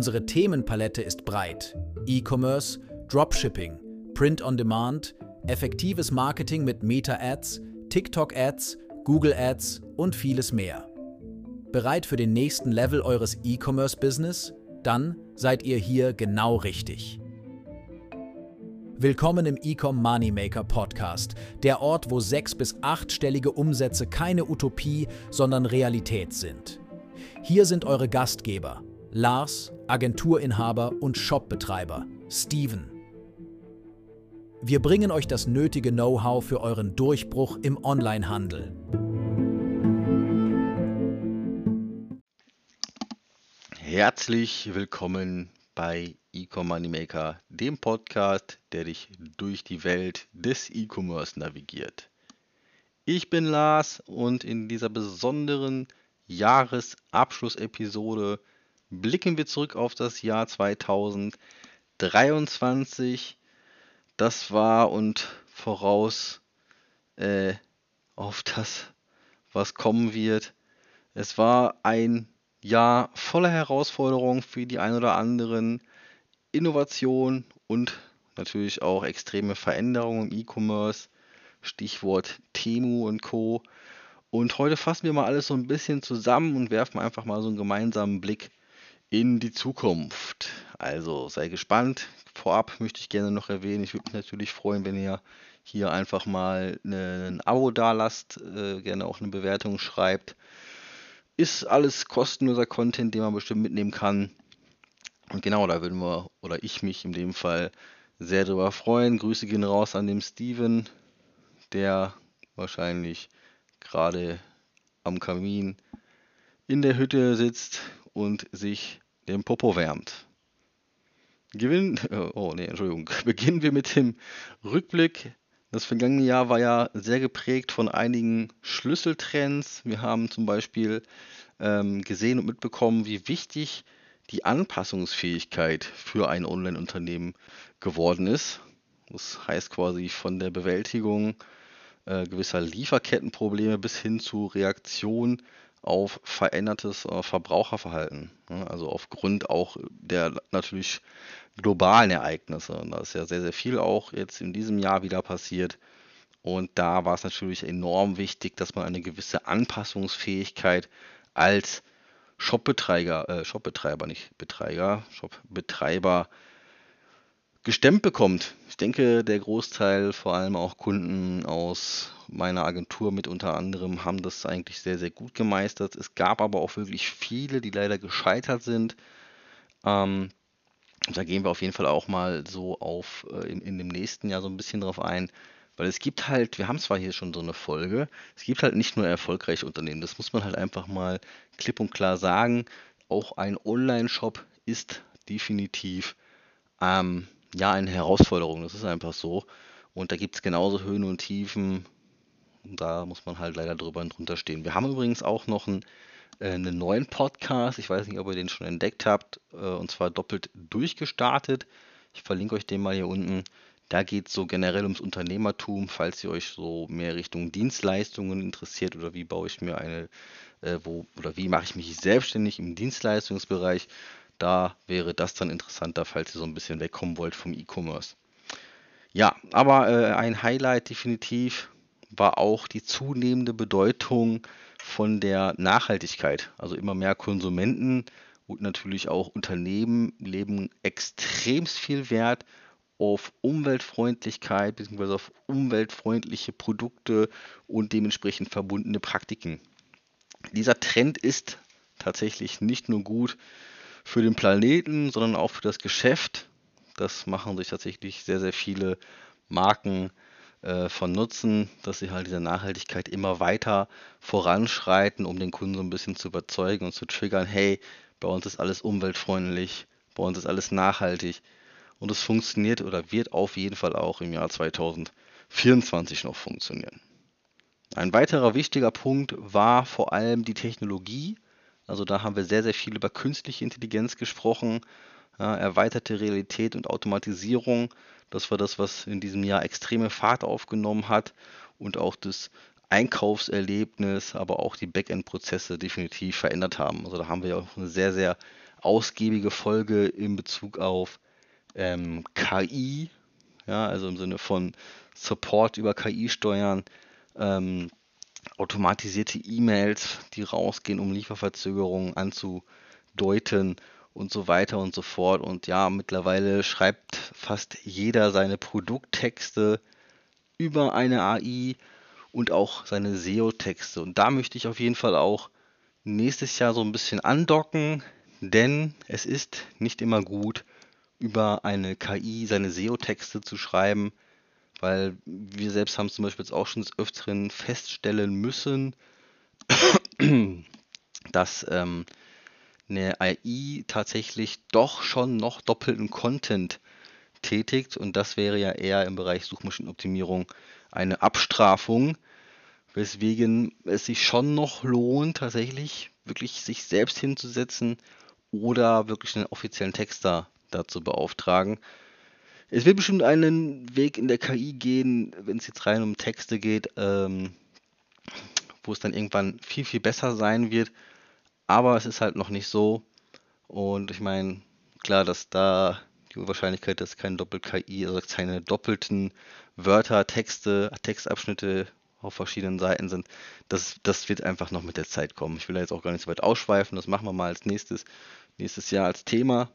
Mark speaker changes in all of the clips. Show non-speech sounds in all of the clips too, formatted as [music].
Speaker 1: Unsere Themenpalette ist breit. E-Commerce, Dropshipping, Print on Demand, effektives Marketing mit Meta-Ads, TikTok-Ads, Google-Ads und vieles mehr. Bereit für den nächsten Level eures E-Commerce-Business? Dann seid ihr hier genau richtig. Willkommen im Ecom Moneymaker Podcast, der Ort, wo sechs- bis achtstellige Umsätze keine Utopie, sondern Realität sind. Hier sind eure Gastgeber, Lars, Agenturinhaber und Shopbetreiber, Steven. Wir bringen euch das nötige Know-how für euren Durchbruch im Onlinehandel.
Speaker 2: Herzlich willkommen bei Ecom Moneymaker, dem Podcast, der dich durch die Welt des E-Commerce navigiert. Ich bin Lars und in dieser besonderen Jahresabschlussepisode blicken wir zurück auf das Jahr 2023 das war und voraus äh, auf das, was kommen wird. Es war ein Jahr voller Herausforderungen für die ein oder anderen, Innovation und natürlich auch extreme Veränderungen im E-Commerce. Stichwort Temu und Co. Und heute fassen wir mal alles so ein bisschen zusammen und werfen einfach mal so einen gemeinsamen Blick in die Zukunft. Also sei gespannt. Vorab möchte ich gerne noch erwähnen, ich würde mich natürlich freuen, wenn ihr hier einfach mal ein Abo da lasst, äh, gerne auch eine Bewertung schreibt. Ist alles kostenloser Content, den man bestimmt mitnehmen kann. Und genau, da würden wir, oder ich mich in dem Fall sehr darüber freuen. Grüße gehen raus an den Steven, der wahrscheinlich gerade am Kamin in der Hütte sitzt und sich den Popo wärmt. Gewinn, [laughs] oh nee, Entschuldigung. [laughs] Beginnen wir mit dem Rückblick. Das vergangene Jahr war ja sehr geprägt von einigen Schlüsseltrends. Wir haben zum Beispiel ähm, gesehen und mitbekommen, wie wichtig die Anpassungsfähigkeit für ein Online-Unternehmen geworden ist. Das heißt quasi von der Bewältigung äh, gewisser Lieferkettenprobleme bis hin zu Reaktion auf verändertes äh, Verbraucherverhalten. Ne? Also aufgrund auch der natürlich globalen Ereignisse. Und da ist ja sehr, sehr viel auch jetzt in diesem Jahr wieder passiert. Und da war es natürlich enorm wichtig, dass man eine gewisse Anpassungsfähigkeit als Shopbetreiber, äh, Shopbetreiber, nicht Betreiber, Shopbetreiber gestemmt bekommt. Ich denke, der Großteil, vor allem auch Kunden aus meiner Agentur mit unter anderem, haben das eigentlich sehr, sehr gut gemeistert. Es gab aber auch wirklich viele, die leider gescheitert sind. Ähm, da gehen wir auf jeden Fall auch mal so auf äh, in, in dem nächsten Jahr so ein bisschen drauf ein. Weil es gibt halt, wir haben zwar hier schon so eine Folge, es gibt halt nicht nur erfolgreiche Unternehmen, das muss man halt einfach mal klipp und klar sagen. Auch ein Online-Shop ist definitiv ähm, ja eine Herausforderung, das ist einfach so. Und da gibt es genauso Höhen und Tiefen. Da muss man halt leider drüber und drunter stehen. Wir haben übrigens auch noch einen, äh, einen neuen Podcast. Ich weiß nicht, ob ihr den schon entdeckt habt. Äh, und zwar doppelt durchgestartet. Ich verlinke euch den mal hier unten. Da geht es so generell ums Unternehmertum, falls ihr euch so mehr Richtung Dienstleistungen interessiert oder wie baue ich mir eine, äh, wo oder wie mache ich mich selbstständig im Dienstleistungsbereich. Da wäre das dann interessanter, falls ihr so ein bisschen wegkommen wollt vom E-Commerce. Ja, aber äh, ein Highlight definitiv war auch die zunehmende Bedeutung von der Nachhaltigkeit. Also immer mehr Konsumenten und natürlich auch Unternehmen leben extrem viel Wert auf Umweltfreundlichkeit bzw. auf umweltfreundliche Produkte und dementsprechend verbundene Praktiken. Dieser Trend ist tatsächlich nicht nur gut für den Planeten, sondern auch für das Geschäft. Das machen sich tatsächlich sehr, sehr viele Marken äh, von Nutzen, dass sie halt diese Nachhaltigkeit immer weiter voranschreiten, um den Kunden so ein bisschen zu überzeugen und zu triggern, hey, bei uns ist alles umweltfreundlich, bei uns ist alles nachhaltig und es funktioniert oder wird auf jeden Fall auch im Jahr 2024 noch funktionieren. Ein weiterer wichtiger Punkt war vor allem die Technologie. Also da haben wir sehr, sehr viel über künstliche Intelligenz gesprochen, ja, erweiterte Realität und Automatisierung. Das war das, was in diesem Jahr extreme Fahrt aufgenommen hat und auch das Einkaufserlebnis, aber auch die Backend-Prozesse definitiv verändert haben. Also da haben wir auch eine sehr, sehr ausgiebige Folge in Bezug auf ähm, KI, ja, also im Sinne von Support über KI steuern, ähm, automatisierte E-Mails, die rausgehen, um Lieferverzögerungen anzudeuten und so weiter und so fort. Und ja, mittlerweile schreibt fast jeder seine Produkttexte über eine AI und auch seine SEO-Texte. Und da möchte ich auf jeden Fall auch nächstes Jahr so ein bisschen andocken, denn es ist nicht immer gut, über eine KI seine SEO-Texte zu schreiben, weil wir selbst haben zum Beispiel jetzt auch schon des Öfteren feststellen müssen, [clears throat] dass ähm, eine AI tatsächlich doch schon noch doppelten Content tätigt und das wäre ja eher im Bereich Suchmaschinenoptimierung eine Abstrafung, weswegen es sich schon noch lohnt, tatsächlich wirklich sich selbst hinzusetzen oder wirklich einen offiziellen Texter dazu beauftragen. Es wird bestimmt einen Weg in der KI gehen, wenn es jetzt rein um Texte geht, ähm, wo es dann irgendwann viel, viel besser sein wird. Aber es ist halt noch nicht so. Und ich meine, klar, dass da die Wahrscheinlichkeit, dass keine Doppel-KI, also keine doppelten Wörter, Texte, Textabschnitte auf verschiedenen Seiten sind, das, das wird einfach noch mit der Zeit kommen. Ich will da jetzt auch gar nicht so weit ausschweifen, das machen wir mal als nächstes, nächstes Jahr als Thema.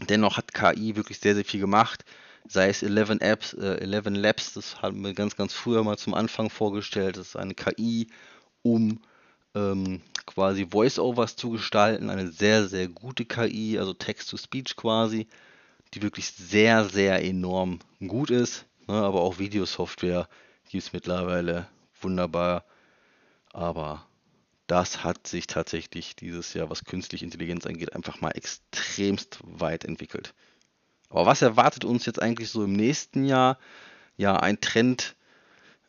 Speaker 2: Dennoch hat KI wirklich sehr, sehr viel gemacht. Sei es 11 Apps, äh, 11 Labs, das haben wir ganz, ganz früher mal zum Anfang vorgestellt. Das ist eine KI, um ähm, quasi Voice-Overs zu gestalten. Eine sehr, sehr gute KI, also Text-to-Speech quasi, die wirklich sehr, sehr enorm gut ist. Ne? Aber auch Videosoftware gibt es mittlerweile wunderbar. Aber das hat sich tatsächlich dieses Jahr, was künstliche Intelligenz angeht, einfach mal extremst weit entwickelt. Aber was erwartet uns jetzt eigentlich so im nächsten Jahr? Ja, ein Trend,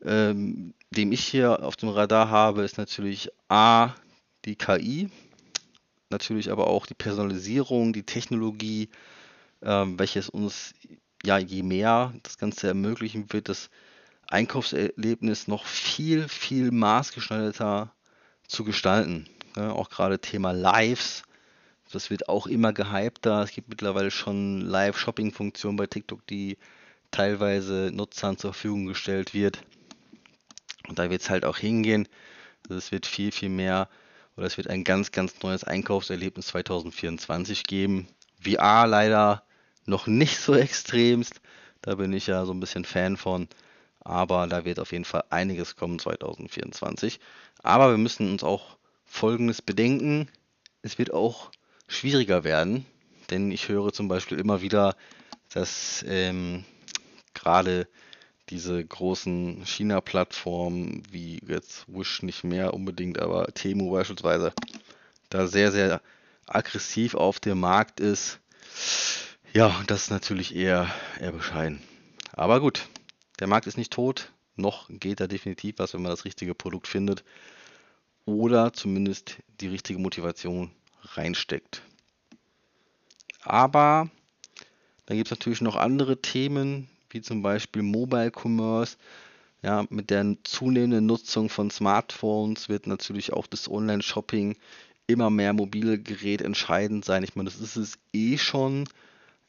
Speaker 2: ähm, den ich hier auf dem Radar habe, ist natürlich A, die KI, natürlich aber auch die Personalisierung, die Technologie, ähm, welches uns ja je mehr das Ganze ermöglichen wird, das Einkaufserlebnis noch viel, viel maßgeschneiderter zu gestalten. Ja, auch gerade Thema Lives, das wird auch immer gehypter. Es gibt mittlerweile schon Live-Shopping-Funktionen bei TikTok, die teilweise Nutzern zur Verfügung gestellt wird. Und da wird es halt auch hingehen. Es wird viel, viel mehr oder es wird ein ganz, ganz neues Einkaufserlebnis 2024 geben. VR leider noch nicht so [laughs] extremst. Da bin ich ja so ein bisschen Fan von. Aber da wird auf jeden Fall einiges kommen 2024. Aber wir müssen uns auch Folgendes bedenken. Es wird auch schwieriger werden, denn ich höre zum Beispiel immer wieder, dass ähm, gerade diese großen China-Plattformen wie jetzt Wish nicht mehr unbedingt, aber Temu beispielsweise, da sehr, sehr aggressiv auf dem Markt ist. Ja, das ist natürlich eher, eher bescheiden. Aber gut, der Markt ist nicht tot, noch geht da definitiv was, wenn man das richtige Produkt findet oder zumindest die richtige Motivation reinsteckt. Aber dann gibt es natürlich noch andere Themen, wie zum Beispiel Mobile Commerce. Ja, mit der zunehmenden Nutzung von Smartphones wird natürlich auch das Online-Shopping immer mehr mobile Gerät entscheidend sein. Ich meine, das ist es eh schon.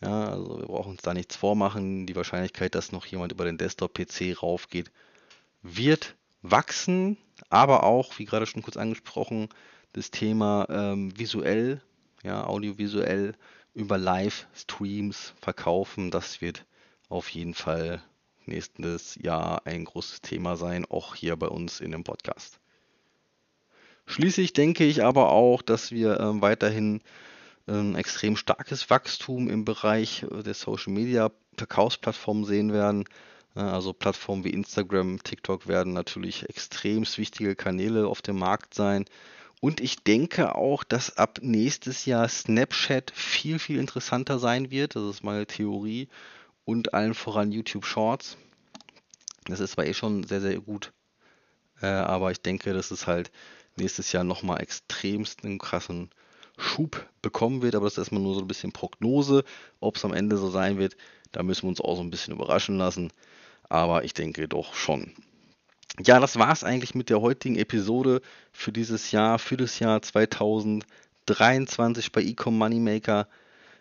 Speaker 2: Ja, also wir brauchen uns da nichts vormachen. Die Wahrscheinlichkeit, dass noch jemand über den Desktop-PC raufgeht, wird wachsen, aber auch, wie gerade schon kurz angesprochen, das Thema ähm, visuell, ja, audiovisuell über Live-Streams verkaufen, das wird auf jeden Fall nächstes Jahr ein großes Thema sein, auch hier bei uns in dem Podcast. Schließlich denke ich aber auch, dass wir äh, weiterhin ein extrem starkes Wachstum im Bereich der Social Media Verkaufsplattformen sehen werden. Also Plattformen wie Instagram, TikTok werden natürlich extrem wichtige Kanäle auf dem Markt sein. Und ich denke auch, dass ab nächstes Jahr Snapchat viel, viel interessanter sein wird. Das ist meine Theorie. Und allen voran YouTube Shorts. Das ist zwar eh schon sehr, sehr gut. Äh, aber ich denke, dass es halt nächstes Jahr nochmal extremst einen krassen Schub bekommen wird, aber das ist erstmal nur so ein bisschen Prognose. Ob es am Ende so sein wird, da müssen wir uns auch so ein bisschen überraschen lassen. Aber ich denke doch schon. Ja, das war es eigentlich mit der heutigen Episode für dieses Jahr, für das Jahr 2023. 2023 bei Ecom Moneymaker.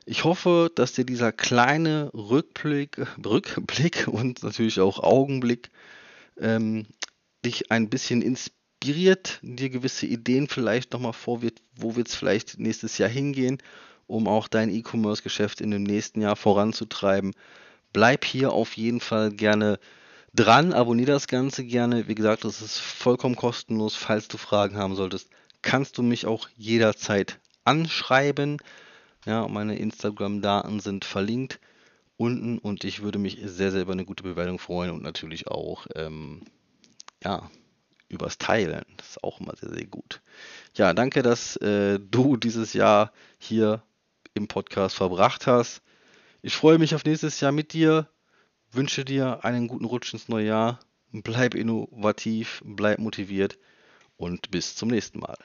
Speaker 2: Ich hoffe, dass dir dieser kleine Rückblick, Rückblick [laughs] und natürlich auch Augenblick ähm, dich ein bisschen inspiriert, dir gewisse Ideen vielleicht nochmal vorwirft, wo wird es vielleicht nächstes Jahr hingehen, um auch dein E-Commerce-Geschäft in dem nächsten Jahr voranzutreiben. Bleib hier auf jeden Fall gerne dran, abonniere das Ganze gerne. Wie gesagt, das ist vollkommen kostenlos. Falls du Fragen haben solltest, kannst du mich auch jederzeit anschreiben. Ja, meine Instagram-Daten sind verlinkt unten und ich würde mich sehr, sehr über eine gute Bewertung freuen und natürlich auch, ähm, ja, übers Teilen. Das ist auch immer sehr, sehr gut. Ja, danke, dass äh, du dieses Jahr hier im Podcast verbracht hast. Ich freue mich auf nächstes Jahr mit dir. Wünsche dir einen guten Rutsch ins neue Jahr. Bleib innovativ, bleib motiviert und bis zum nächsten Mal.